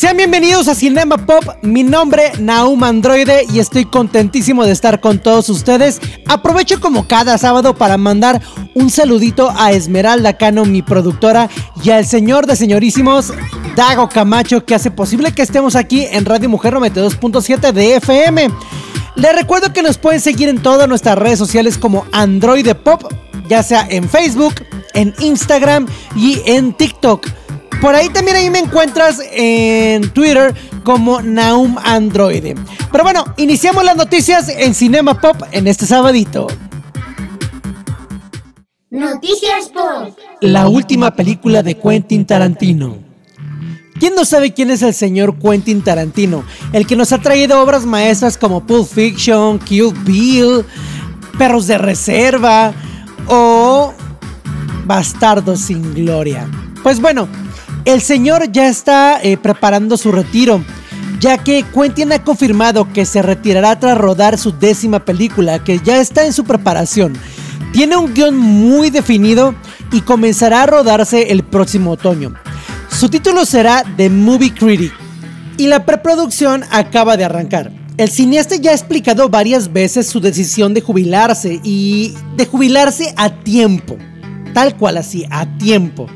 Sean bienvenidos a Cinema Pop, mi nombre Naum Androide y estoy contentísimo de estar con todos ustedes. Aprovecho como cada sábado para mandar un saludito a Esmeralda Cano, mi productora, y al señor de señorísimos, Dago Camacho, que hace posible que estemos aquí en Radio Mujer 92.7 de FM. Les recuerdo que nos pueden seguir en todas nuestras redes sociales como Androide Pop, ya sea en Facebook, en Instagram y en TikTok. Por ahí también ahí me encuentras en Twitter como Naum Androide. Pero bueno, iniciamos las noticias en Cinema Pop en este sabadito. Noticias Pop. La última película de Quentin Tarantino. ¿Quién no sabe quién es el señor Quentin Tarantino? El que nos ha traído obras maestras como Pulp Fiction, Kill Bill, Perros de Reserva o Bastardos sin Gloria. Pues bueno, el señor ya está eh, preparando su retiro, ya que Quentin ha confirmado que se retirará tras rodar su décima película, que ya está en su preparación. Tiene un guion muy definido y comenzará a rodarse el próximo otoño. Su título será The Movie Critic y la preproducción acaba de arrancar. El cineasta ya ha explicado varias veces su decisión de jubilarse y de jubilarse a tiempo, tal cual así, a tiempo.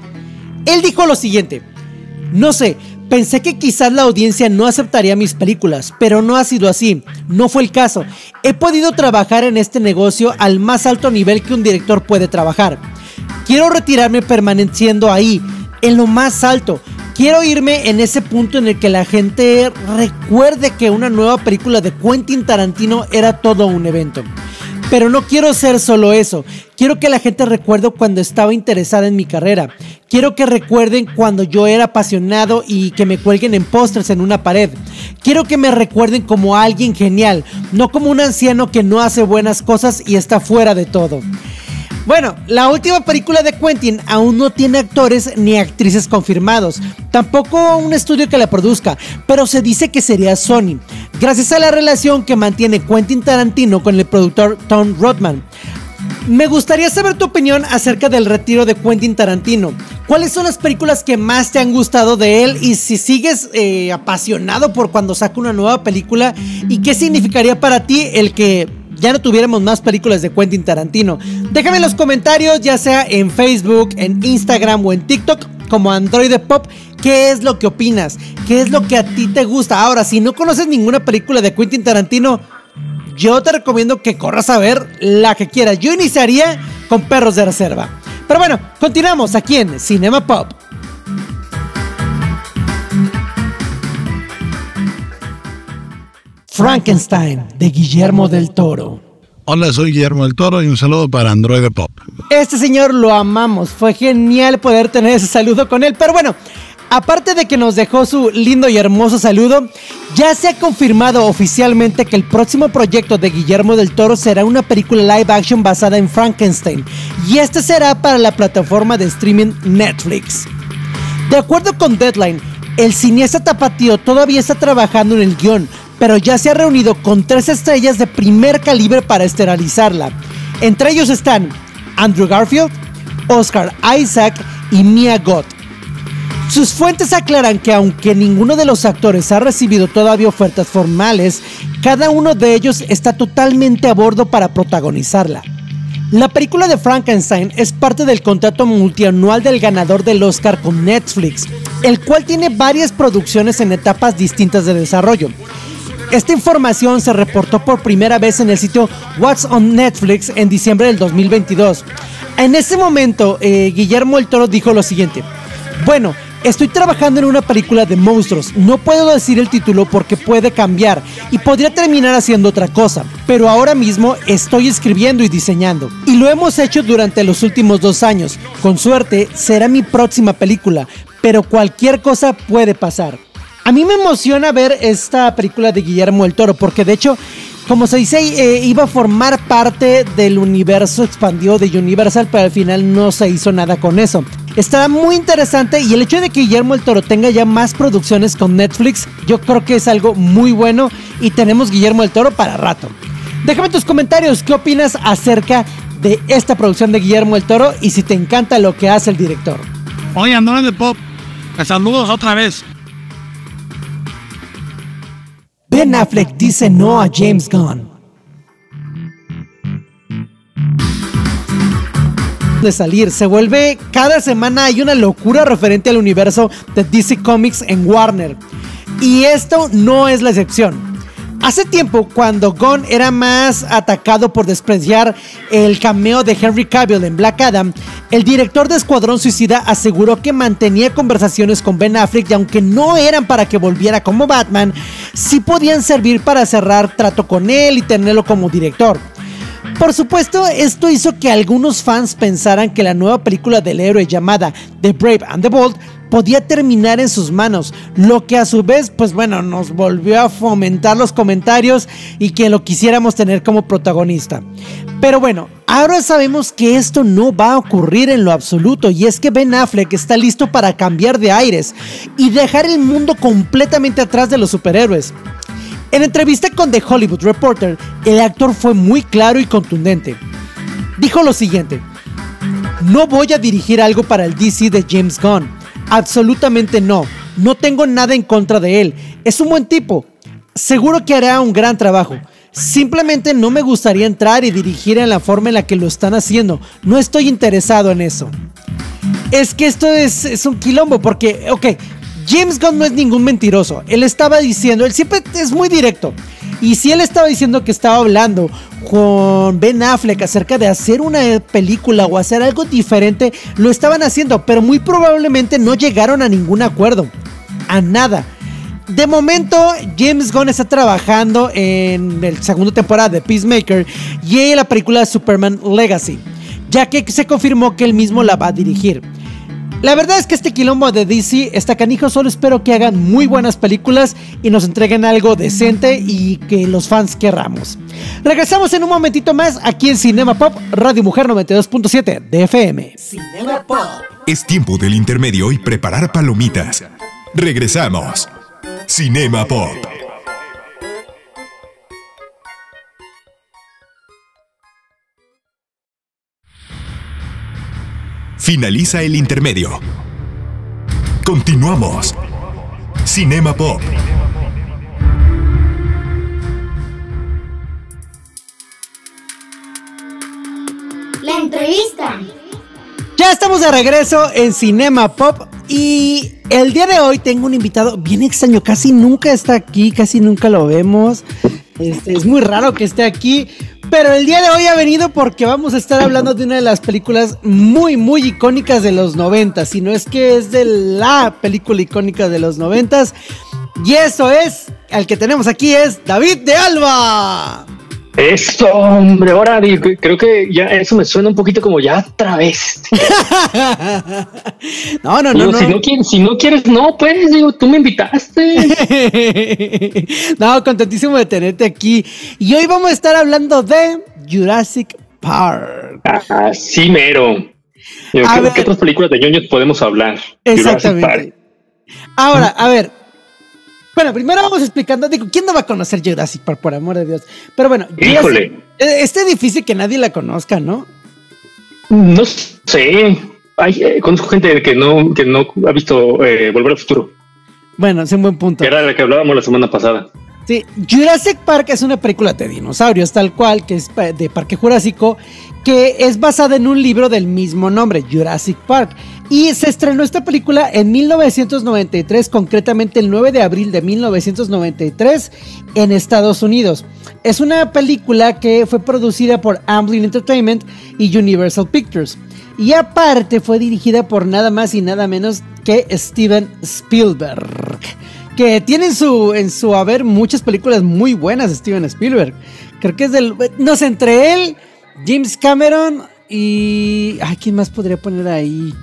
Él dijo lo siguiente, no sé, pensé que quizás la audiencia no aceptaría mis películas, pero no ha sido así, no fue el caso. He podido trabajar en este negocio al más alto nivel que un director puede trabajar. Quiero retirarme permaneciendo ahí, en lo más alto. Quiero irme en ese punto en el que la gente recuerde que una nueva película de Quentin Tarantino era todo un evento. Pero no quiero ser solo eso. Quiero que la gente recuerde cuando estaba interesada en mi carrera. Quiero que recuerden cuando yo era apasionado y que me cuelguen en pósters en una pared. Quiero que me recuerden como alguien genial, no como un anciano que no hace buenas cosas y está fuera de todo. Bueno, la última película de Quentin aún no tiene actores ni actrices confirmados, tampoco un estudio que la produzca, pero se dice que sería Sony, gracias a la relación que mantiene Quentin Tarantino con el productor Tom Rodman. Me gustaría saber tu opinión acerca del retiro de Quentin Tarantino. ¿Cuáles son las películas que más te han gustado de él? Y si sigues eh, apasionado por cuando saca una nueva película, ¿y qué significaría para ti el que ya no tuviéramos más películas de Quentin Tarantino. Déjame en los comentarios, ya sea en Facebook, en Instagram o en TikTok, como Android Pop, qué es lo que opinas, qué es lo que a ti te gusta. Ahora, si no conoces ninguna película de Quentin Tarantino, yo te recomiendo que corras a ver la que quieras. Yo iniciaría con Perros de Reserva. Pero bueno, continuamos aquí en Cinema Pop. Frankenstein de Guillermo del Toro. Hola, soy Guillermo del Toro y un saludo para Android Pop. Este señor lo amamos, fue genial poder tener ese saludo con él, pero bueno, aparte de que nos dejó su lindo y hermoso saludo, ya se ha confirmado oficialmente que el próximo proyecto de Guillermo del Toro será una película live action basada en Frankenstein, y este será para la plataforma de streaming Netflix. De acuerdo con Deadline, el cineasta tapatío todavía está trabajando en el guion, pero ya se ha reunido con tres estrellas de primer calibre para esterilizarla. Entre ellos están Andrew Garfield, Oscar Isaac y Mia Goth. Sus fuentes aclaran que aunque ninguno de los actores ha recibido todavía ofertas formales, cada uno de ellos está totalmente a bordo para protagonizarla. La película de Frankenstein es parte del contrato multianual del ganador del Oscar con Netflix, el cual tiene varias producciones en etapas distintas de desarrollo. Esta información se reportó por primera vez en el sitio What's on Netflix en diciembre del 2022. En ese momento, eh, Guillermo el Toro dijo lo siguiente. Bueno, estoy trabajando en una película de monstruos. No puedo decir el título porque puede cambiar y podría terminar haciendo otra cosa. Pero ahora mismo estoy escribiendo y diseñando. Y lo hemos hecho durante los últimos dos años. Con suerte, será mi próxima película. Pero cualquier cosa puede pasar. A mí me emociona ver esta película de Guillermo el Toro porque de hecho como se dice, eh, iba a formar parte del universo expandido de Universal, pero al final no se hizo nada con eso. Está muy interesante y el hecho de que Guillermo el Toro tenga ya más producciones con Netflix, yo creo que es algo muy bueno y tenemos Guillermo el Toro para rato. Déjame tus comentarios, ¿qué opinas acerca de esta producción de Guillermo el Toro y si te encanta lo que hace el director? Oye, Andrés de Pop, saludos otra vez. Ben Affleck dice no a James Gunn. De salir, se vuelve cada semana hay una locura referente al universo de DC Comics en Warner. Y esto no es la excepción. Hace tiempo, cuando Gunn era más atacado por despreciar el cameo de Henry Cavill en Black Adam, el director de Escuadrón Suicida aseguró que mantenía conversaciones con Ben Affleck y aunque no eran para que volviera como Batman, sí podían servir para cerrar trato con él y tenerlo como director. Por supuesto, esto hizo que algunos fans pensaran que la nueva película del héroe llamada The Brave and the Bold podía terminar en sus manos, lo que a su vez, pues bueno, nos volvió a fomentar los comentarios y que lo quisiéramos tener como protagonista. Pero bueno, ahora sabemos que esto no va a ocurrir en lo absoluto y es que Ben Affleck está listo para cambiar de aires y dejar el mundo completamente atrás de los superhéroes. En entrevista con The Hollywood Reporter, el actor fue muy claro y contundente. Dijo lo siguiente, no voy a dirigir algo para el DC de James Gunn Absolutamente no. No tengo nada en contra de él. Es un buen tipo. Seguro que hará un gran trabajo. Simplemente no me gustaría entrar y dirigir en la forma en la que lo están haciendo. No estoy interesado en eso. Es que esto es, es un quilombo porque, ok, James Gunn no es ningún mentiroso. Él estaba diciendo, él siempre es muy directo. Y si él estaba diciendo que estaba hablando con Ben Affleck acerca de hacer una película o hacer algo diferente, lo estaban haciendo, pero muy probablemente no llegaron a ningún acuerdo. A nada. De momento, James Gunn está trabajando en la segunda temporada de Peacemaker y en la película Superman Legacy, ya que se confirmó que él mismo la va a dirigir. La verdad es que este quilombo de DC está canijo, solo espero que hagan muy buenas películas y nos entreguen algo decente y que los fans querramos. Regresamos en un momentito más aquí en Cinema Pop, Radio Mujer 92.7 de FM. Cinema Pop. Es tiempo del intermedio y preparar palomitas. Regresamos. Cinema Pop. Finaliza el intermedio. Continuamos. Cinema Pop. La entrevista. Ya estamos de regreso en Cinema Pop y el día de hoy tengo un invitado bien extraño, casi nunca está aquí, casi nunca lo vemos. Este, es muy raro que esté aquí, pero el día de hoy ha venido porque vamos a estar hablando de una de las películas muy, muy icónicas de los 90. Si no es que es de la película icónica de los 90. Y eso es, el que tenemos aquí es David de Alba. Eso, hombre, ahora creo que ya eso me suena un poquito como ya otra vez. no, no, no, Si no, quieres, si no quieres, no, pues, digo, tú me invitaste. no, contentísimo de tenerte aquí. Y hoy vamos a estar hablando de Jurassic Park. Ah, sí, mero. ¿Qué otras películas de ñoños podemos hablar? Exactamente. Ahora, a ver, bueno, primero vamos explicando, digo, ¿quién no va a conocer Jurassic Park, por amor de Dios? Pero bueno, Híjole. Eh, este difícil que nadie la conozca, ¿no? No sé. Hay, eh, conozco gente que no, que no ha visto eh, Volver al Futuro. Bueno, es un buen punto. Era la que hablábamos la semana pasada. Sí, Jurassic Park es una película de dinosaurios, tal cual, que es pa- de Parque Jurásico, que es basada en un libro del mismo nombre, Jurassic Park. Y se estrenó esta película en 1993, concretamente el 9 de abril de 1993 en Estados Unidos. Es una película que fue producida por Amblin Entertainment y Universal Pictures. Y aparte fue dirigida por nada más y nada menos que Steven Spielberg. Que tiene en su, en su haber muchas películas muy buenas Steven Spielberg. Creo que es del... No sé, entre él, James Cameron y... Ay, ¿quién más podría poner ahí?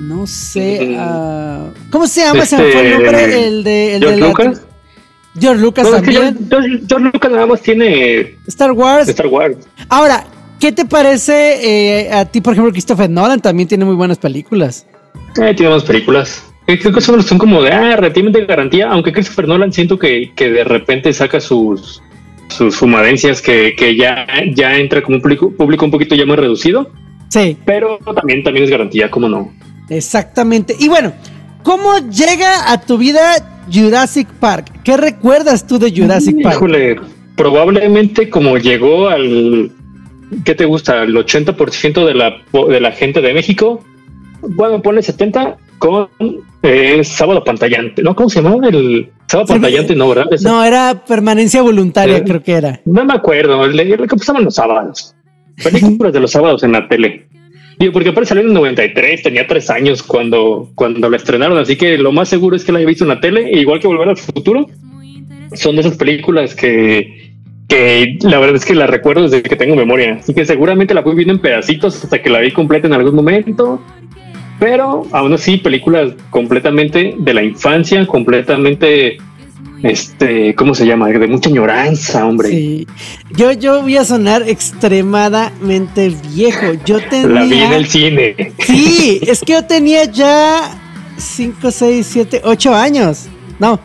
No sé. Mm. ah, ¿Cómo se llama? Se me fue el Este, nombre. El de... El George de la- Lucas. George Lucas No, es que también. George, Lucas nada más tiene Star Wars. Star Wars. Ahora, ¿qué te parece eh, a ti, por ejemplo, Christopher Nolan? También tiene muy buenas películas. Eh, tiene más películas. Eh, Creo que son, son como de, ah, relativamente garantía, aunque Christopher Nolan siento que, que de repente saca sus sus fumadencias que, que ya, ya entra como un público, público un poquito ya más reducido, Sí, pero también, también es garantía, ¿cómo no? Exactamente. Y bueno, ¿cómo llega a tu vida Jurassic Park? ¿Qué recuerdas tú de Jurassic Park? Híjole, probablemente como llegó al, ¿qué te gusta? El 80% de la, de la gente de México, bueno, pone 70 con eh, sábado pantallante, ¿no? ¿Cómo se llamaba? El sábado pantallante, no, ¿verdad? No, era permanencia voluntaria, Eh, creo que era. No me acuerdo, el que pasaban los sábados. Películas de los sábados en la tele. Digo, porque aparte salió en el 93, tenía tres años cuando, cuando la estrenaron, así que lo más seguro es que la haya visto en la tele, igual que Volver al Futuro. Son de esas películas que, que la verdad es que la recuerdo desde que tengo memoria, así que seguramente la fui viendo en pedacitos hasta que la vi completa en algún momento. Pero aún así, películas completamente de la infancia, completamente, este, ¿cómo se llama? De mucha añoranza, hombre. Sí. Yo, yo voy a sonar extremadamente viejo. Yo La vi en tenía. el cine. Sí, es que yo tenía ya 5, 6, 7, 8 años. No.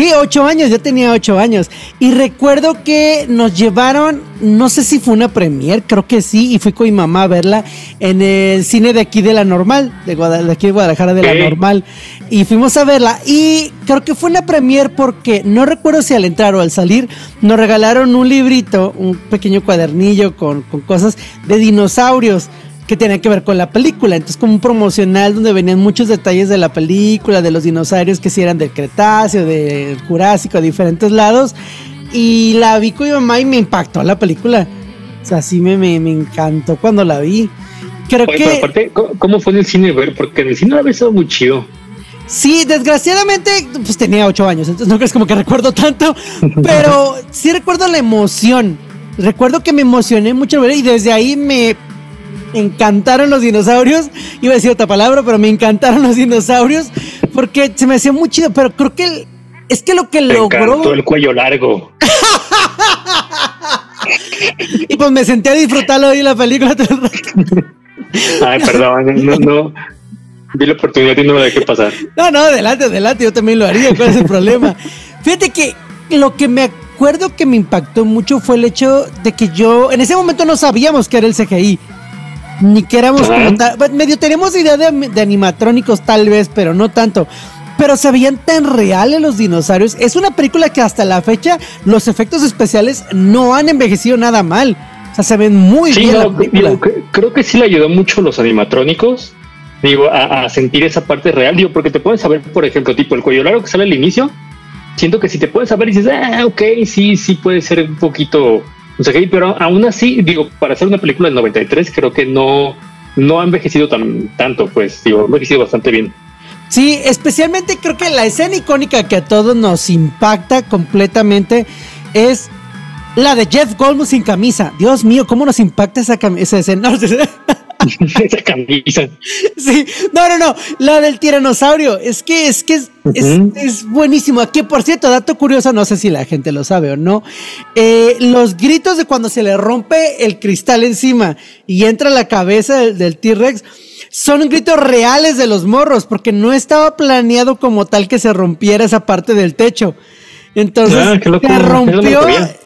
Sí, 8 años, yo tenía 8 años. Y recuerdo que nos llevaron, no sé si fue una premier, creo que sí, y fui con mi mamá a verla en el cine de aquí de la normal, de, de aquí de Guadalajara de la normal. Y fuimos a verla. Y creo que fue una premier porque no recuerdo si al entrar o al salir nos regalaron un librito, un pequeño cuadernillo con, con cosas de dinosaurios que tenían que ver con la película. Entonces, como un promocional donde venían muchos detalles de la película, de los dinosaurios que si eran del Cretáceo, del Jurásico, de diferentes lados. Y la vi con mi mamá y me impactó la película. O sea, sí me, me, me encantó cuando la vi. Creo Oye, que. pero aparte, ¿cómo- ¿cómo fue en el cine ver? Porque en el cine la había estado muy chido. Sí, desgraciadamente, pues tenía ocho años, entonces no crees como que recuerdo tanto, pero sí recuerdo la emoción. Recuerdo que me emocioné mucho y desde ahí me encantaron los dinosaurios. Iba a decir otra palabra, pero me encantaron los dinosaurios porque se me hacía muy chido, pero creo que el- es que lo que Me logró el cuello largo. y pues me senté a disfrutarlo ahí la película todo el rato. Ay, perdón, no, no. Vi la oportunidad y no me dejé pasar. No, no, adelante, adelante, yo también lo haría, ¿cuál es el problema? Fíjate que lo que me acuerdo que me impactó mucho fue el hecho de que yo, en ese momento no sabíamos que era el CGI, ni que éramos como tal, medio tenemos idea de, de animatrónicos tal vez, pero no tanto. Pero se veían tan reales los dinosaurios. Es una película que hasta la fecha los efectos especiales no han envejecido nada mal. O sea, se ven muy Sí, bien no, la película. digo, cre- creo que sí le ayudó mucho los animatrónicos. Digo, a, a sentir esa parte real. Digo, porque te puedes saber, por ejemplo, tipo el cuello largo que sale al inicio. Siento que si te puedes saber y dices, ah, ok, sí, sí puede ser un poquito. O sea, pero aún así, digo, para hacer una película del 93, creo que no, no ha envejecido tan, tanto, pues, digo, ha envejecido bastante bien. Sí, especialmente creo que la escena icónica que a todos nos impacta completamente es la de Jeff Goldblum sin camisa. Dios mío, cómo nos impacta esa, esa escena. esa camisa. Sí, no, no, no, la del tiranosaurio. Es que es que es, es- buenísimo. Aquí, por cierto, dato curioso, no sé si la gente lo sabe o no. eh, los gritos de cuando se le rompe el cristal encima y entra la cabeza del, del T-Rex son gritos reales de los morros, porque no estaba planeado como tal que se rompiera esa parte del techo. Entonces Ah, se rompió.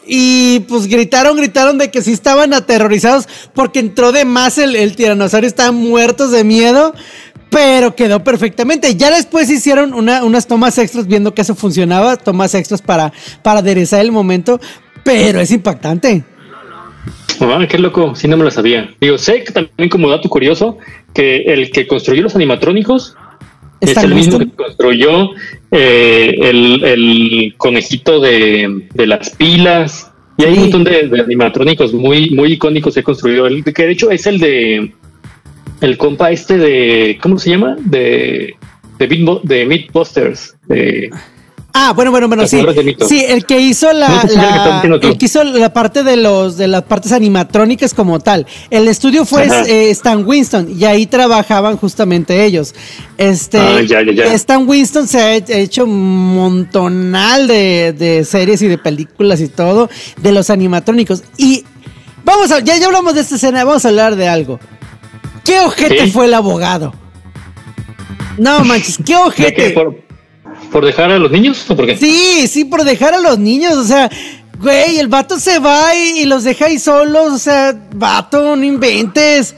Y pues gritaron, gritaron de que sí estaban aterrorizados porque entró de más el, el tiranosaurio, estaban muertos de miedo. pero quedó perfectamente. Ya después hicieron una- unas tomas extras viendo que eso funcionaba, tomas extras para, para aderezar el momento, pero es impactante. Qué loco, sí no me lo sabía. Digo, sé que también como dato curioso que el que construyó los animatrónicos es el mismo que construyó eh, el, el conejito de, de las pilas. Y hay Sí. un montón de, de animatrónicos muy, muy icónicos que he construido. El que de hecho es el de el compa este de ¿cómo se llama? De de, Beatbo- de. De, Ah, bueno, bueno, bueno, sí. de. Sí, el que hizo la, el que el hizo la parte de los de las partes animatrónicas como tal. El estudio fue eh, Stan Winston y ahí trabajaban justamente ellos. Este Ah, ya, ya, ya. Stan Winston se ha he- hecho un montonal de, de series y de películas y todo de los animatrónicos. Y vamos a, ya, ya hablamos de esta escena, vamos a hablar de algo. ¿Qué ojete ¿Sí? fue el abogado? No manches, qué ¿de ojete. qué? ¿Por, por dejar a los niños o por qué? Sí, sí, por dejar a los niños, o sea, güey, el vato se va y, y los deja ahí solos, o sea, vato, no inventes.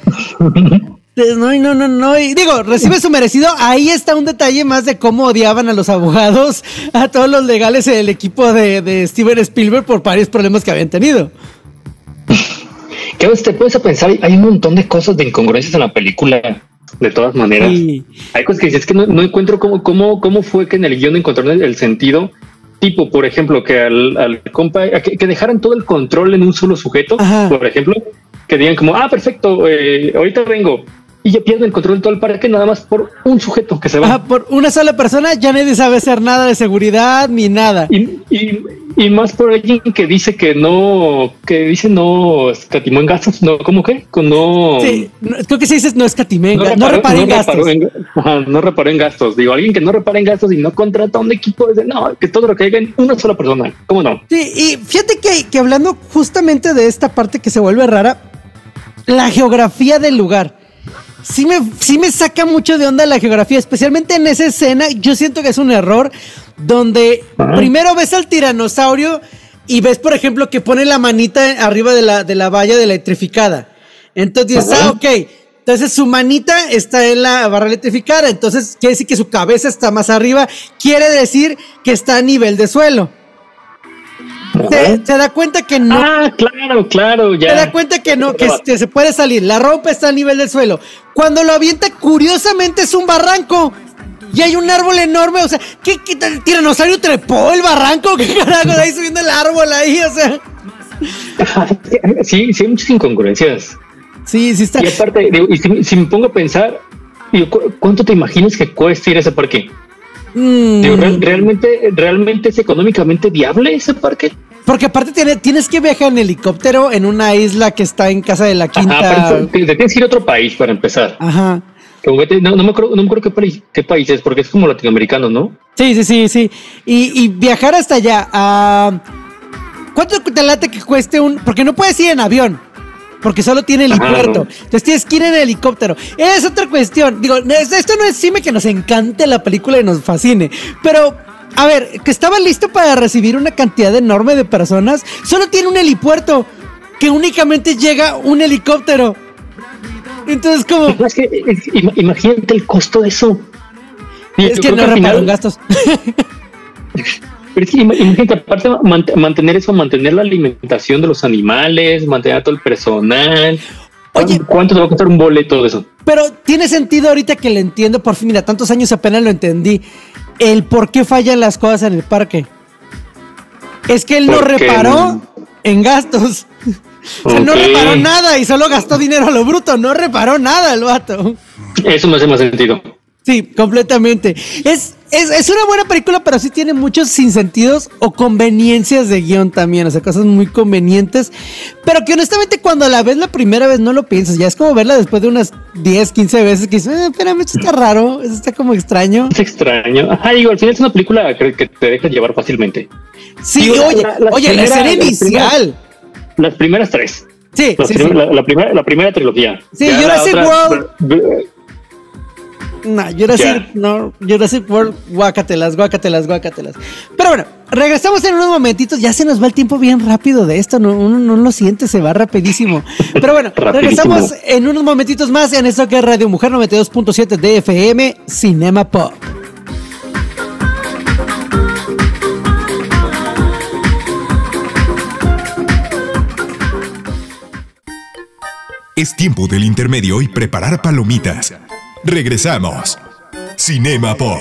No, no, no, no. Y digo, recibe su merecido. Ahí está un detalle más de cómo odiaban a los abogados, a todos los legales del equipo de, de Steven Spielberg por varios problemas que habían tenido. Que te puedes pensar, hay un montón de cosas de incongruencias en la película, de todas maneras. Sí. Hay cosas que dices que no, no encuentro cómo, cómo, cómo fue que en el guion encontraron el, el sentido. Tipo, por ejemplo, que al, al compa, que, que dejaran todo el control en un solo sujeto, Ajá. por ejemplo, que digan como, ah, perfecto, eh, ahorita vengo. Y ya pierden el control de todo el parque nada más por un sujeto que se va. Ajá, por una sola persona ya nadie sabe hacer nada de seguridad ni nada. Y, y, y más por alguien que dice que no, que dice no escatimó en gastos, no, ¿cómo que? Con no. Sí, no, creo que se dice no escatimenga, no, reparé en gastos. reparó en- ajá, no reparó en gastos. Digo, alguien que no repara en gastos y no contrata un equipo, de, no, que todo lo que haga en una sola persona. ¿Cómo no? Sí, y fíjate que, que hablando justamente de esta parte que se vuelve rara, la geografía del lugar. Sí me, sí me saca mucho de onda la geografía, especialmente en esa escena. Yo siento que es un error donde Ajá. primero ves al tiranosaurio y ves, por ejemplo, que pone la manita arriba de la, de la valla de electrificada. Entonces dices, Ajá. ah, ok. Entonces su manita está en la barra electrificada. Entonces quiere decir que su cabeza está más arriba. Quiere decir que está a nivel de suelo. Se, se da cuenta que no. Ah, claro, claro, ya. Se da cuenta que no, que este, se puede salir. La ropa está a nivel del suelo. Cuando lo avienta, curiosamente es un barranco. Y hay un árbol enorme. O sea, ¿qué, qué el tiranosaurio trepó el barranco? ¿Qué carajo? Ahí subiendo el árbol ahí, o sea. Sí, sí, hay muchas incongruencias. Sí, sí está. Y aparte, digo, y si, si me pongo a pensar, digo, ¿cu- ¿cuánto te imaginas que cuesta ir a ese parque? Mm, Digo, ¿real- ¿realmente, ¿Realmente es económicamente viable ese parque? Porque aparte tiene- tienes que viajar en helicóptero en una isla que está en casa de la quinta. Ajá, pero te, te tienes que ir a otro país para empezar. Ajá. No, no me acuerdo, no me acuerdo qué, país, qué país es, porque es como latinoamericano, ¿no? Sí, sí, sí, sí. Y, y viajar hasta allá. ah, ¿Cuánto te late que cueste un.? Porque no puedes ir en avión. Porque solo tiene helipuerto. no. Entonces tienes que ir en helicóptero. Es otra cuestión. Digo, es- esto no es cime que nos encante la película y nos fascine. Pero, a ver, que estaba listo para recibir una cantidad enorme de personas. Solo tiene un helipuerto. Que únicamente llega un helicóptero. Entonces, como. Es que es- im- imagínate el costo de eso. Y Es que no al repararon final- gastos. Pero es que ima- imagínate, aparte mant- mantener eso, mantener la alimentación de los animales, mantener a todo el personal. Oye. ¿cuánto te va a costar un boleto de eso? Pero tiene sentido ahorita que lo entiendo por fin. Mira, tantos años apenas lo entendí. El por qué fallan las cosas en el parque. Es que él no reparó en gastos. O sea, no reparó nada y solo gastó dinero a lo bruto. No reparó nada el vato. Eso me hace más sentido. Sí, completamente. Es, es, es una buena película, pero sí tiene muchos sinsentidos o conveniencias de guion también. O sea, cosas muy convenientes. Pero que honestamente cuando la ves la primera vez no lo piensas. Ya es como verla después de unas 10, 15 veces que dices, eh, espérame, esto está raro, esto está como extraño. Es extraño. Ajá, digo, al final es una película que, que te deja llevar fácilmente. Sí, Digo, oye, la- las oye, la escena las inicial. Las primeras tres. Sí, sí, prim- sí. La, la primera, la primera trilogía. Sí, Ya la Jurassic otra- World. b- No, Jurassic, no, Jurassic World, guácatelas, guácatelas, guácatelas. Pero bueno, regresamos en unos momentitos. Ya se nos va el tiempo bien rápido de esto. No, uno no lo siente, se va rapidísimo. Pero bueno, regresamos en unos momentitos más en esto que es Radio Mujer 92.7 DFM Cinema Pop. Es tiempo del intermedio y preparar palomitas. Regresamos. Cinema Pop.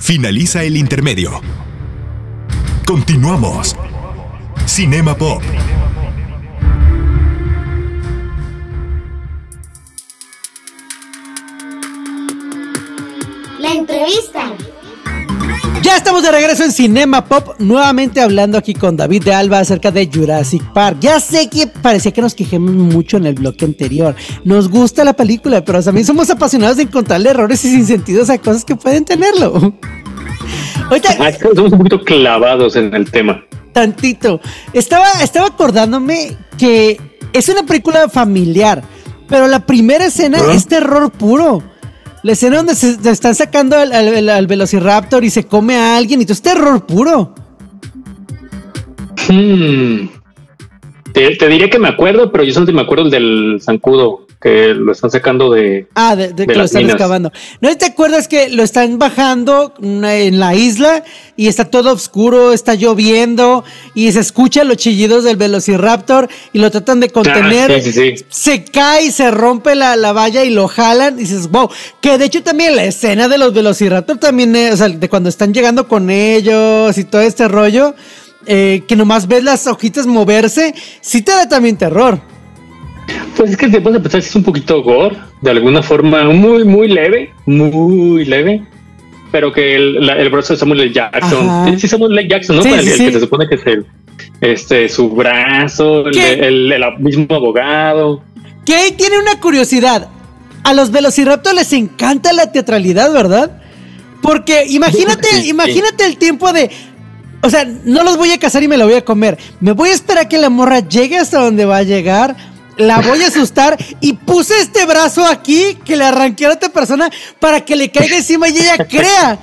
Finaliza el intermedio. Continuamos. Cinema Pop. La entrevista. Ya estamos de regreso en Cinema Pop, nuevamente hablando aquí con David de Alba acerca de Jurassic Park. Ya sé que parecía que nos quejemos mucho en el bloque anterior. Nos gusta la película, pero también somos apasionados de encontrarle errores y sinsentidos a cosas que pueden tenerlo. Ahorita, somos un poquito clavados en el tema. Tantito. Estaba, estaba acordándome que es una película familiar, pero la primera escena es terror puro. La escena donde se, están sacando al, Velociraptor y se come a alguien y todo es terror puro. Hmm. Te, diré que me acuerdo, pero yo solamente me acuerdo del zancudo que lo están sacando de. Ah, de, que lo están excavando. ¿No te acuerdas que lo están bajando en la isla y está todo oscuro, está lloviendo y se escuchan los chillidos del Velociraptor y lo tratan de contener? Ah, sí, sí, sí. Se cae se rompe la, la, valla y lo jalan y dices, wow. Que de hecho también la escena de los Velociraptor también, es, o sea, de cuando están llegando con ellos y todo este rollo. Eh, que nomás ves las hojitas moverse, sí te da también terror. Pues es que después de pensar es un poquito gore, de alguna forma muy, muy leve, muy leve, pero que el, el brazo de Samuel L. Jackson, sí, Samuel L. Jackson, ¿no? el, que se supone que es el, este, su brazo, el, el, mismo abogado. Que tiene una curiosidad. A los Velociraptor les encanta la teatralidad, ¿verdad? Porque imagínate, imagínate el tiempo de, o sea, no los voy a cazar y me lo voy a comer. Me voy a esperar a que la morra llegue hasta donde va a llegar. La voy a asustar y puse este brazo aquí que le arranqué a otra persona para que le caiga encima y ella crea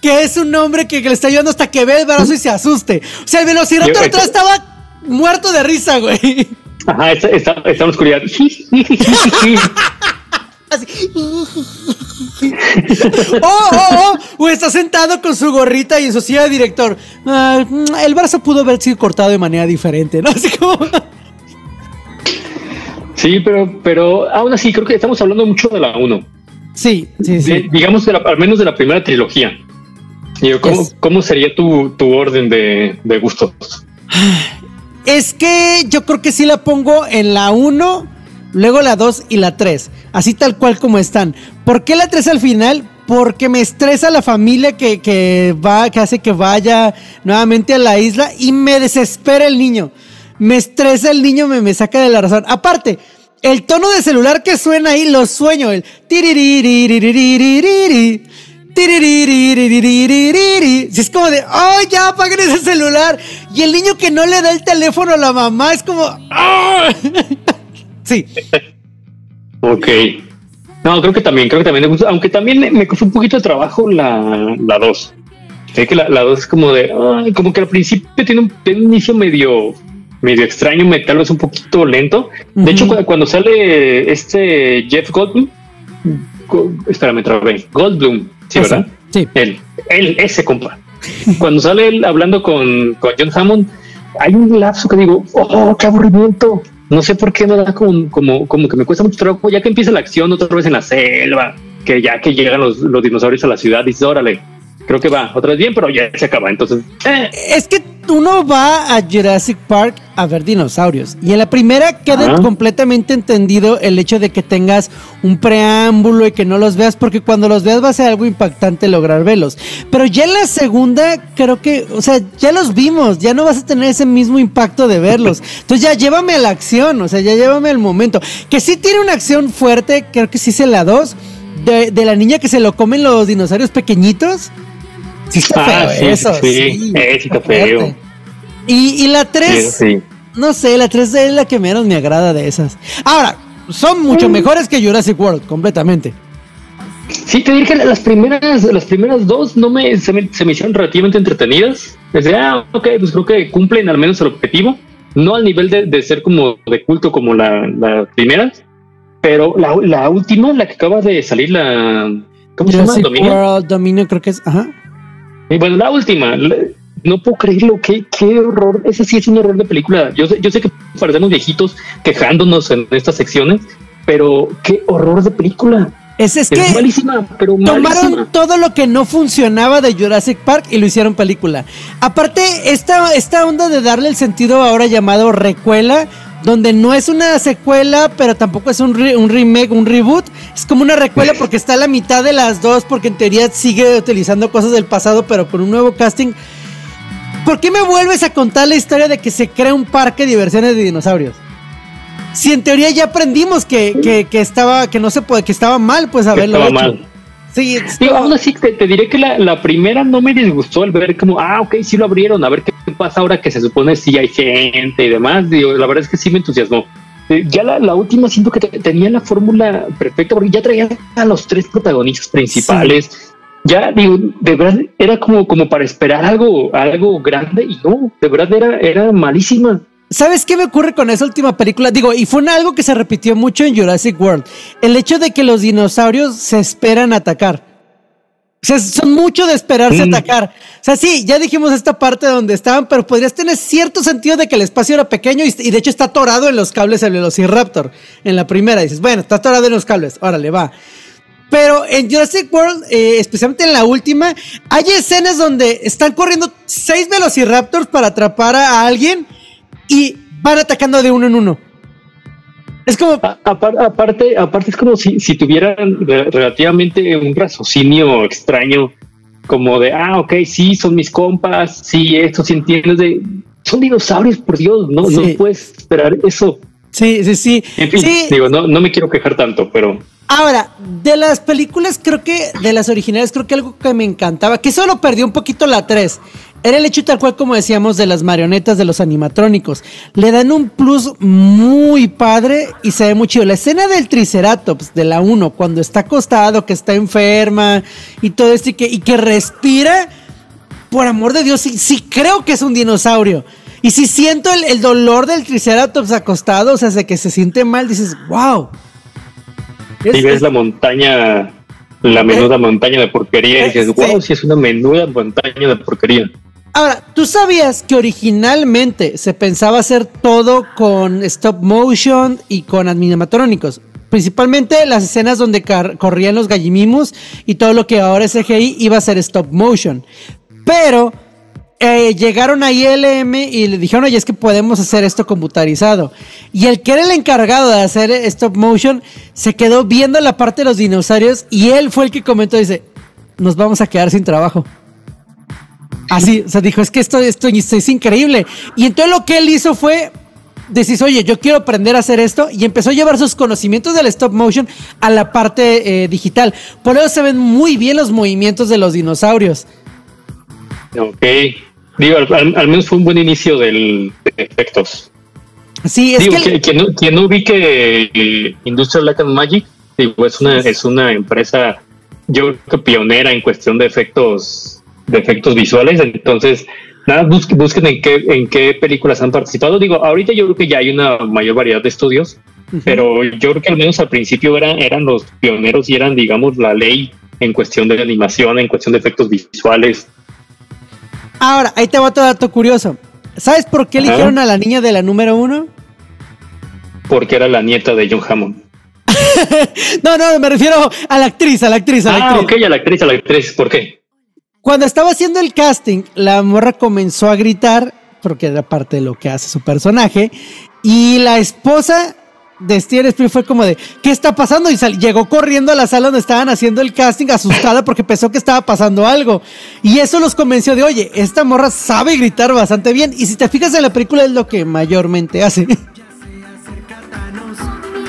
que es un hombre que, le está ayudando hasta que ve el brazo y se asuste. O sea, el velociraptor atrás estaba muerto de risa, güey. Ajá, está, está, está en oscuridad. Así. oh, oh, oh, o está sentado con su gorrita y en su silla de director. Ah, el brazo pudo haber sido cortado de manera diferente, ¿no? Así como. Sí, pero, pero aún así creo que estamos hablando mucho de la 1. Sí, sí, sí. digamos, al menos de la primera trilogía. ¿cómo, ¿Cómo, sería tu, tu orden de, de gustos? Es que yo creo que sí la pongo en la 1 luego la 2 y la 3, así tal cual como están. ¿Por qué la 3 al final? Porque me estresa la familia que, va, que hace que vaya nuevamente a la isla y me desespera el niño. Me estresa el niño, me, me saca de la razón. Aparte, el tono de celular que suena ahí lo sueño, el si es como de, ¡ay, ya apaguen ese celular! Y el niño que no le da el teléfono a la mamá es como. Sí. ok. No, creo que también, creo que también, aunque también me costó un poquito de trabajo la 2. Sé que la 2 es como de, como que al principio tiene un, inicio medio, medio extraño, tal vez un poquito lento. De hecho, cuando, sale este Jeff Goldblum, espérame, trabé, Goldblum, sí, ¿verdad? Sí. Él, él, ese compa. cuando sale él hablando con, con John Hammond, hay un lapso que digo, oh, qué aburrimiento no sé por qué me da como, como, como que me cuesta mucho trabajo, ya que empieza la acción otra vez en la selva, que ya que llegan los, los dinosaurios a la ciudad, dices, órale, creo que va otra vez bien, pero ya se acaba. Entonces, eh. es que uno va a Jurassic Park a ver dinosaurios y en la primera queda completamente entendido el hecho de que tengas un preámbulo y que no los veas, porque cuando los veas va a ser algo impactante lograr verlos. Pero ya en la segunda, creo que, o sea, ya los vimos, ya no vas a tener ese mismo impacto de verlos. Entonces ya llévame a la acción, o sea, ya llévame al momento. Que sí tiene una acción fuerte, creo que sí se la dos. De, de la niña que se lo comen los dinosaurios pequeñitos. Sí está ah, feo eso. Sí, sí, está feo. Y, y la 3, Sí. no sé, la 3 es la que menos me agrada de esas. Ahora, son Mm. mucho mejores que Jurassic World, completamente. Sí, te dije que las primeras, las primeras dos no me se, me se me hicieron relativamente entretenidas. Desde, ah, ok, pues creo que cumplen al menos el objetivo. No al nivel de, de ser como de culto como la, la primera, pero la, la última, la que acaba de salir, la. ¿Cómo se llama? Jurassic Dominio. World, Dominio, creo que es. Ajá. Y bueno, la última, no puedo creerlo, qué, qué horror. Ese sí es un horror de película. Yo sé, yo sé que parecemos viejitos quejándonos en estas secciones, pero qué horror de película. Es, es Es que malísima, pero tomaron todo lo que no funcionaba de Jurassic Park y lo hicieron película. Aparte, esta, esta onda de darle el sentido ahora llamado recuela, donde no es una secuela, pero tampoco es un, re- un remake, un reboot. Es como una recuela porque está a la mitad de las dos, porque en teoría sigue utilizando cosas del pasado, pero con un nuevo casting. ¿Por qué me vuelves a contar la historia de que se crea un parque de diversiones de dinosaurios? Si en teoría ya aprendimos que, que, que estaba, que no se puede, que estaba mal, pues haberlo estaba hecho. mal. Sí, Digo, aún así te, te diré que la, la primera no me disgustó al ver como, ah, ok, sí lo abrieron, a ver qué pasa ahora que se supone sí hay gente y demás. Digo, la verdad es que sí me entusiasmó. Eh, Ya la, la última siento que te- tenía la fórmula perfecta porque ya traía a los tres protagonistas principales. Ya digo, de verdad era como, como para esperar algo, algo grande y no, de verdad era, era malísima. ¿Sabes qué me ocurre con esa última película? Digo, y fue algo que se repitió mucho en Jurassic World. El hecho de que los dinosaurios se esperan atacar. O sea, son mucho de esperarse Mm. atacar. O sea, sí, ya dijimos esta parte donde estaban, pero podrías tener cierto sentido de que el espacio era pequeño y, y de hecho está atorado en los cables el Velociraptor. En la primera dices, bueno, está atorado en los cables, órale, va. Pero en Jurassic World, eh, especialmente en la última, hay escenas donde están corriendo seis Velociraptors para atrapar a alguien y van atacando de uno en uno. Es como, A- aparte, aparte es como si, si tuvieran re- relativamente un raciocinio extraño, como de, ah, ok, sí, son mis compas, sí, esto sí entiendes de, son dinosaurios, por Dios, no, Sí. no puedes esperar eso. sí, sí, sí. En fin, Sí, digo, no, no me quiero quejar tanto, pero Ahora, de las películas, creo que, de las originales, creo que algo que me encantaba, que solo perdió un poquito la 3, era el hecho tal cual como decíamos de las marionetas de los animatrónicos. Le dan un plus muy padre y se ve muy chido. La escena del Triceratops de la 1, cuando está acostado, que está enferma y todo esto y que, y que respira, por amor de Dios, sí, sí creo que es un dinosaurio. Y si siento el, el dolor del Triceratops acostado, o sea, de que se siente mal, dices, wow. Es- si ves es- la montaña, la menuda montaña de porquería, y dices, Eh, wow, sí es una menuda montaña de porquería. Ahora, ¿tú sabías que originalmente se pensaba hacer todo con stop motion y con animatrónicos? Principalmente las escenas donde corrían los gallimimus y todo lo que ahora es CGI iba a ser stop motion. Pero eh, llegaron a ILM y le dijeron, oye, es que podemos hacer esto computarizado. Y el que era el encargado de hacer stop motion se quedó viendo la parte de los dinosaurios y él fue el que comentó, dice, nos vamos a quedar sin trabajo. Así, o sea, dijo, es que esto, es increíble. Y entonces lo que él hizo fue decís, oye, yo quiero aprender a hacer esto, y empezó a llevar sus conocimientos del stop motion a la parte eh, digital. Por eso se ven muy bien los movimientos de los dinosaurios. Ok. Digo, al, al- al menos fue un buen inicio del, de efectos. Sí, es Digo, que... que, quien no, quien no ubique eh, Industrial Light and Magic, digo, es una, es una empresa, yo creo que pionera en cuestión de efectos, de efectos visuales. Entonces, nada, busquen, busquen en qué, en qué películas han participado. Digo, ahorita yo creo que ya hay una mayor variedad de estudios, pero yo creo que al menos al principio eran, eran los pioneros y eran, digamos, la ley en cuestión de animación, en cuestión de efectos visuales. Ahora, ahí te va otro dato curioso. ¿Sabes por qué eligieron a la niña de la número uno? porque era la nieta de John Hammond. No, no, me refiero a la actriz, a la actriz, a la Ah, actriz. ok, a la actriz, a la actriz, ¿por qué? Cuando estaba haciendo el casting, la morra comenzó a gritar, porque era parte de lo que hace su personaje, y la esposa de Spielberg fue como de, ¿qué está pasando? Y sal- llegó corriendo a la sala donde estaban haciendo el casting, asustada porque pensó que estaba pasando algo. Y eso los convenció de, oye, esta morra sabe gritar bastante bien. Y si te fijas en la película es lo que mayormente hace.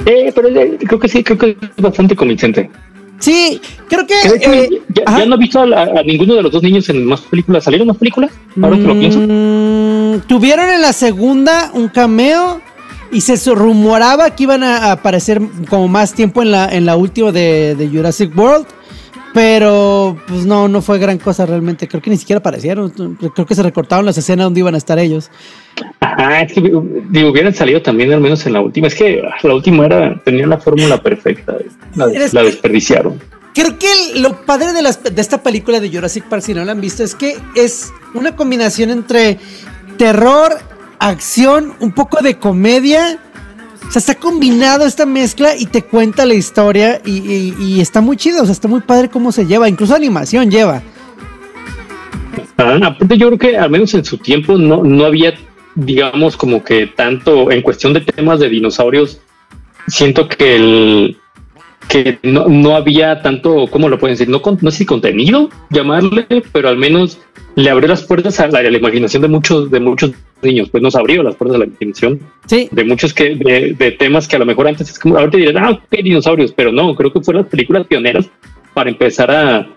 Eh, pero eh, creo que sí, creo que es bastante convincente. Sí, creo que... Que hecho, eh, ya, no he visto a, ninguno de los dos niños en más películas. ¿Salieron más películas? Ahora que lo pienso. Mm, tuvieron en la segunda un cameo y se rumoraba que iban a aparecer como más tiempo en la, en la última de, de Jurassic World. Pero pues no, no fue gran cosa realmente. Creo que ni siquiera aparecieron. Creo que se recortaron las escenas donde iban a estar ellos. Ajá, es que digo, hubieran salido también al menos en la última. Es que la última era, tenía la fórmula perfecta. La, la desperdiciaron. Creo que lo padre de, las, de esta película de Jurassic Park, si no la han visto, es que es una combinación entre terror, acción, un poco de comedia o sea, está combinado esta mezcla y te cuenta la historia y, está muy chido, o sea, está muy padre cómo se lleva, incluso animación lleva. Aparte yo creo que al menos en su tiempo no, no había, digamos, como que tanto en cuestión de temas de dinosaurios, siento que el que no, no había tanto, ¿cómo lo pueden decir? No, no sé si contenido, llamarle, pero al menos le abrió las puertas a la, imaginación de muchos, de muchos niños, pues nos abrió las puertas a la imaginación de muchos que, de, temas que a lo mejor antes es como, ahorita dirán, ah, qué dinosaurios, pero no, creo que fueron las películas pioneras para empezar a,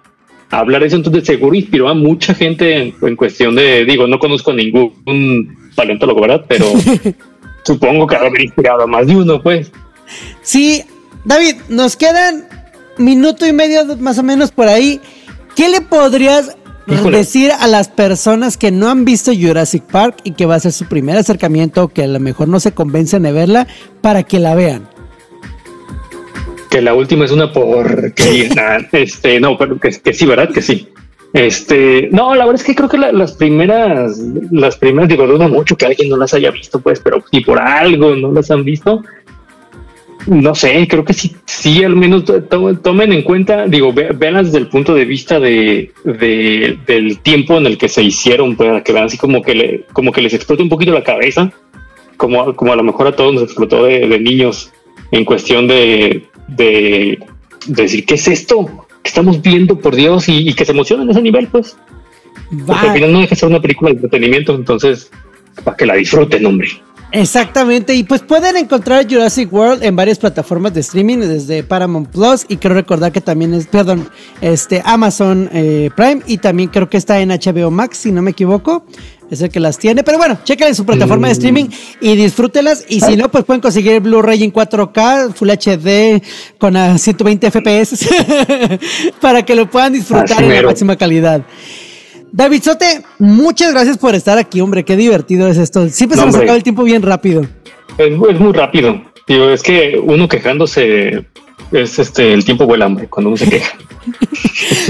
hablar de eso, entonces seguro inspiró a mucha gente en, cuestión de, digo, no conozco ningún paleontólogo, ¿verdad? Pero supongo que haber inspirado a más de uno, pues. Sí, David, nos quedan minuto y medio más o menos por ahí. ¿Qué le podrías decir a las personas que no han visto Jurassic Park y que va a ser su primer acercamiento, que a lo mejor no se convencen de verla, para que la vean? Que la última es una porquería. este, no, pero que, sí, ¿verdad? Que sí. Este, no, la verdad es que creo que las primeras, las primeras, digo, dudo mucho que alguien no las haya visto, pues, pero si por algo no las han visto, no sé, creo que sí, sí, al menos tomen en cuenta, digo, vean desde el punto de vista de, del tiempo en el que se hicieron, para que vean así como que, le, como que les explote un poquito la cabeza, como, como a lo mejor a todos nos explotó de, niños en cuestión de, de, decir, ¿qué es esto? que estamos viendo, por Dios? Y, que se emocionen a ese nivel, pues. Porque al final no deja de ser una película de entretenimiento, entonces, para que la disfruten, hombre. Exactamente, y pues pueden encontrar Jurassic World en varias plataformas de streaming, desde Paramount Plus, y quiero recordar que también es, perdón, este Amazon eh, Prime, y también creo que está en HBO Max, si no me equivoco, es el que las tiene, pero bueno, chequen en su plataforma de mm. streaming y disfrútelas, y si no, pues pueden conseguir Blu-ray en 4K, Full HD, con a 120 FPS, para que lo puedan disfrutar en la máxima calidad. David Sote, muchas gracias por estar aquí, hombre. Qué divertido es esto. Siempre se nos acaba el tiempo bien rápido. Es, muy rápido. es que uno quejándose es este el tiempo vuela, hombre, cuando uno se queja.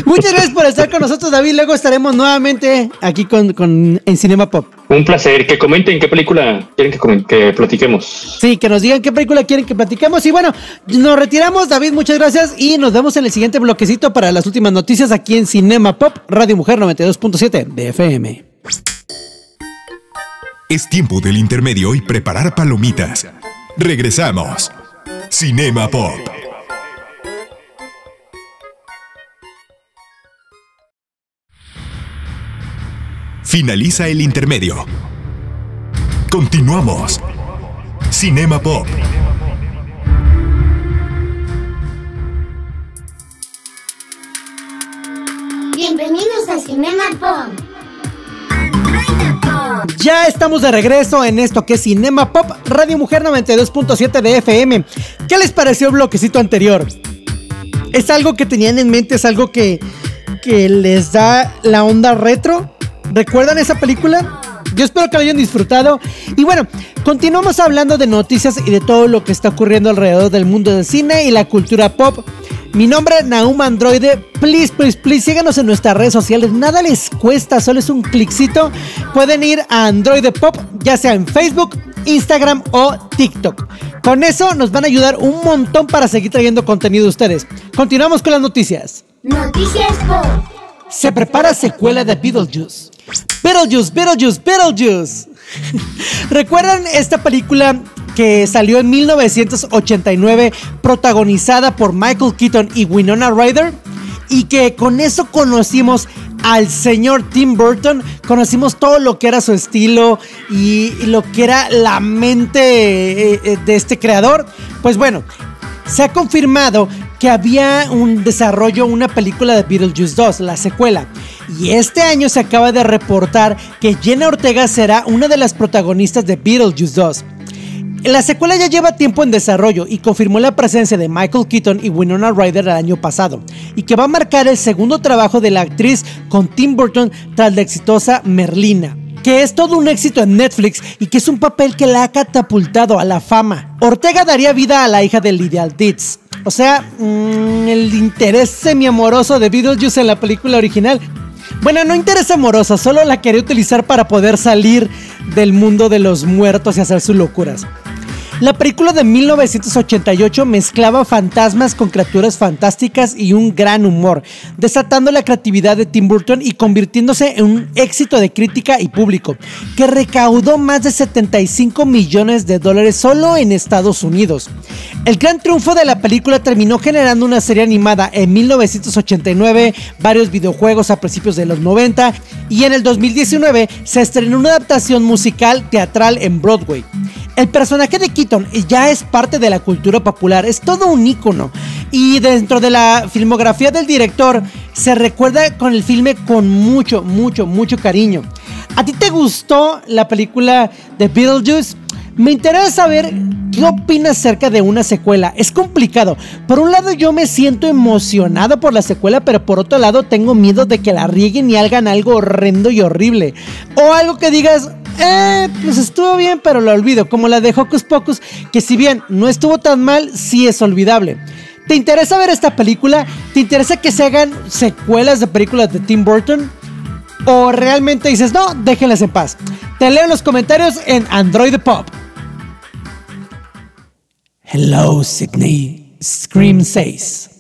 Muchas gracias por estar con nosotros, David. Luego estaremos nuevamente aquí con, con en Cinema Pop. Un placer. Que comenten qué película quieren que, que, platiquemos. Sí, que nos digan qué película quieren que platiquemos. Y bueno, nos retiramos, David. Muchas gracias. Y nos vemos en el siguiente bloquecito para las últimas noticias aquí en Cinema Pop, Radio Mujer 92.7 de FM. Es tiempo del intermedio y preparar palomitas. Regresamos. Cinema Pop. Finaliza el intermedio. Continuamos. Cinema Pop. Bienvenidos a Cinema Pop. Ya estamos de regreso en esto que es Cinema Pop, Radio Mujer 92.7 de FM. ¿Qué les pareció el bloquecito anterior? ¿Es algo que tenían en mente? ¿Es algo que, que les da la onda retro? ¿Recuerdan esa película? Yo espero que lo hayan disfrutado. Y bueno, continuamos hablando de noticias y de todo lo que está ocurriendo alrededor del mundo del cine y la cultura pop. Mi nombre es Naum Androide. Please, please, please, síganos en nuestras redes sociales. Nada les cuesta, solo es un cliccito. Pueden ir a Androide Pop, ya sea en Facebook, Instagram o TikTok. Con eso nos van a ayudar un montón para seguir trayendo contenido a ustedes. Continuamos con las noticias. Noticias Pop. Se prepara secuela de Beetlejuice. Beetlejuice, Beetlejuice, Beetlejuice. ¿Recuerdan esta película que salió en 1989 protagonizada por Michael Keaton y Winona Ryder? Y que con eso conocimos al señor Tim Burton, conocimos todo lo que era su estilo y lo que era la mente eh, eh, de este creador. Pues bueno, se ha confirmado que había un desarrollo, una película de Beetlejuice 2, la secuela. Y este año se acaba de reportar que Jenna Ortega será una de las protagonistas de Beetlejuice 2. La secuela ya lleva tiempo en desarrollo y confirmó la presencia de Michael Keaton y Winona Ryder el año pasado, y que va a marcar el segundo trabajo de la actriz con Tim Burton tras la exitosa Merlina que es todo un éxito en Netflix y que es un papel que la ha catapultado a la fama. Ortega daría vida a la hija de Lydia Ditz. O sea, mmm, el interés semi-amoroso de Beetlejuice en la película original. Bueno, no interés amoroso, solo la quería utilizar para poder salir del mundo de los muertos y hacer sus locuras. La película de 1988 mezclaba fantasmas con criaturas fantásticas y un gran humor, desatando la creatividad de Tim Burton y convirtiéndose en un éxito de crítica y público, que recaudó más de 75 millones de dólares solo en Estados Unidos. El gran triunfo de la película terminó generando una serie animada en 1989, varios videojuegos a principios de los 90 y en el 2019 se estrenó una adaptación musical teatral en Broadway. El personaje de Keaton ya es parte de la cultura popular, es todo un ícono. Y dentro de la filmografía del director se recuerda con el filme con mucho, mucho, mucho cariño. ¿A ti te gustó la película de Beetlejuice? Me interesa saber qué opinas acerca de una secuela. Es complicado. Por un lado yo me siento emocionado por la secuela, pero por otro lado tengo miedo de que la rieguen y hagan algo horrendo y horrible. O algo que digas, eh, pues estuvo bien, pero lo olvido. Como la de Hocus Pocus, que si bien no estuvo tan mal, sí es olvidable. ¿Te interesa ver esta película? ¿Te interesa que se hagan secuelas de películas de Tim Burton? ¿O realmente dices, no, déjenlas en paz? Te leo en los comentarios en Android Pop. Hello, Sydney. Scream 6.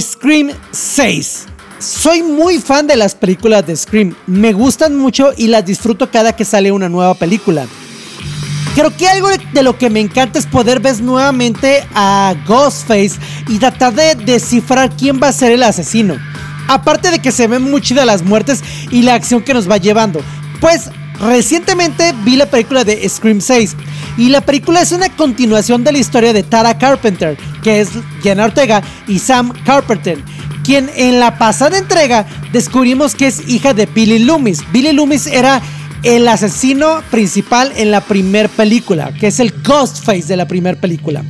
Scream 6. Soy muy fan de las películas de Scream. Me gustan mucho y las disfruto cada que sale una nueva película. Creo que algo de lo que me encanta es poder ver nuevamente a Ghostface y tratar de descifrar quién va a ser el asesino. Aparte de que se ven muy chidas las muertes y la acción que nos va llevando. Pues recientemente vi la película de Scream 6 y la película es una continuación de la historia de Tara Carpenter, que es Jenna Ortega, y Sam Carpenter quien en la pasada entrega descubrimos que es hija de Billy Loomis. Billy Loomis era el asesino principal en la primera película, que es el Ghostface de la primera película.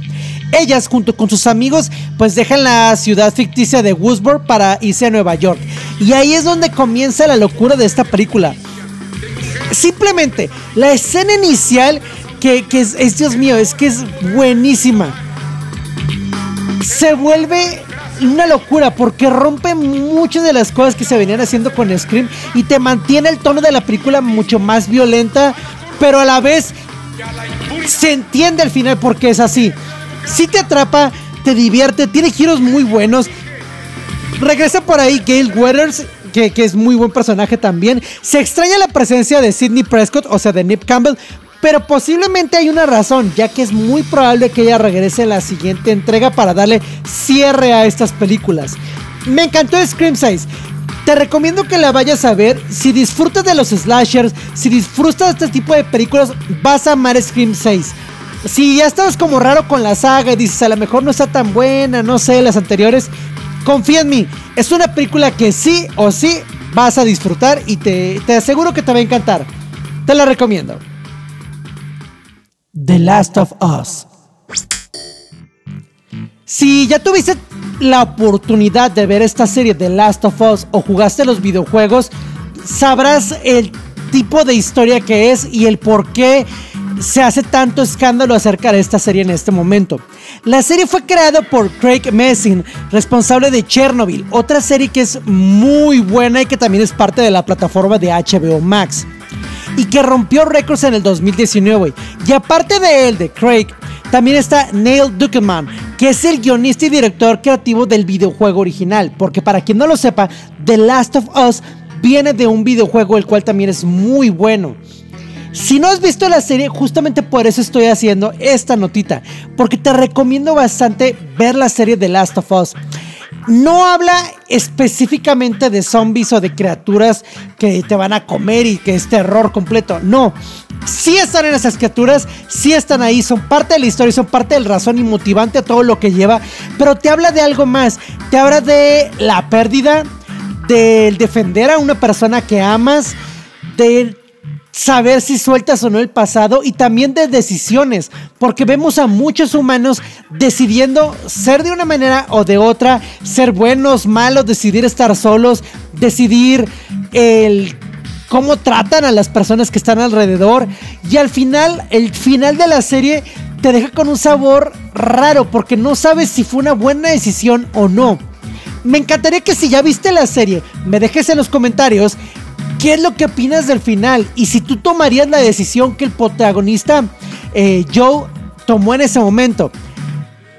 Ellas, junto con sus amigos, pues dejan la ciudad ficticia de Woodsboro para irse a Nueva York. Y ahí es donde comienza la locura de esta película. Simplemente, la escena inicial, que, es, es, Dios mío, es que es buenísima. Se vuelve una locura porque rompe muchas de las cosas que se venían haciendo con Scream y te mantiene el tono de la película mucho más violenta, pero a la vez se entiende al final por qué es así. Si te atrapa, te divierte, tiene giros muy buenos. Regresa por ahí Gail Weathers, que, que, es muy buen personaje también. Se extraña la presencia de Sidney Prescott, o sea, de Nip Campbell, pero posiblemente hay una razón, ya que es muy probable que ella regrese en la siguiente entrega para darle cierre a estas películas. Me encantó Scream 6. Te recomiendo que la vayas a ver. Si disfrutas de los slashers, si disfrutas de este tipo de películas, vas a amar Scream 6. Si ya estás como raro con la saga y dices a lo mejor no está tan buena, no sé, las anteriores, confía en mí. Es una película que sí o sí vas a disfrutar y te, te aseguro que te va a encantar. Te la recomiendo. The Last of Us. Si ya tuviste la oportunidad de ver esta serie The Last of Us o jugaste los videojuegos, sabrás el tipo de historia que es y el por qué se hace tanto escándalo acerca de esta serie en este momento. La serie fue creada por Craig Messin, responsable de Chernobyl, otra serie que es muy buena y que también es parte de la plataforma de HBO Max y que rompió récords en el 2019. Y aparte de él, de Craig, también está Neil Dukeman, que es el guionista y director creativo del videojuego original. Porque para quien no lo sepa, The Last of Us viene de un videojuego el cual también es muy bueno. Si no has visto la serie, justamente por eso estoy haciendo esta notita, porque te recomiendo bastante ver la serie The Last of Us no habla específicamente de zombies o de criaturas que te van a comer y que es terror completo. No. sí están en esas criaturas, sí están ahí, son parte de la historia, son parte del razón y motivante a todo lo que lleva, pero te habla de algo más, te habla de la pérdida, del defender a una persona que amas, de saber si sueltas o no el pasado y también de decisiones, porque vemos a muchos humanos decidiendo ser de una manera o de otra, ser buenos, malos, decidir estar solos, decidir el cómo tratan a las personas que están alrededor y al final, el final de la serie te deja con un sabor raro porque no sabes si fue una buena decisión o no. Me encantaría que si ya viste la serie, me dejes en los comentarios qué es lo que opinas del final y si tú tomarías la decisión que el protagonista eh, Joe tomó en ese momento.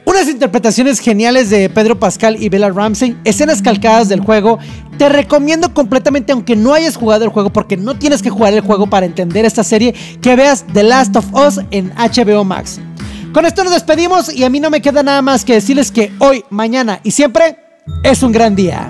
Unas interpretaciones geniales de Pedro Pascal y Bella Ramsey, escenas calcadas del juego. Te recomiendo completamente, aunque no hayas jugado el juego, porque no tienes que jugar el juego para entender esta serie, que veas The Last of Us en HBO Max. Con esto nos despedimos y a mí no me queda nada más que decirles que hoy, mañana y siempre es un gran día.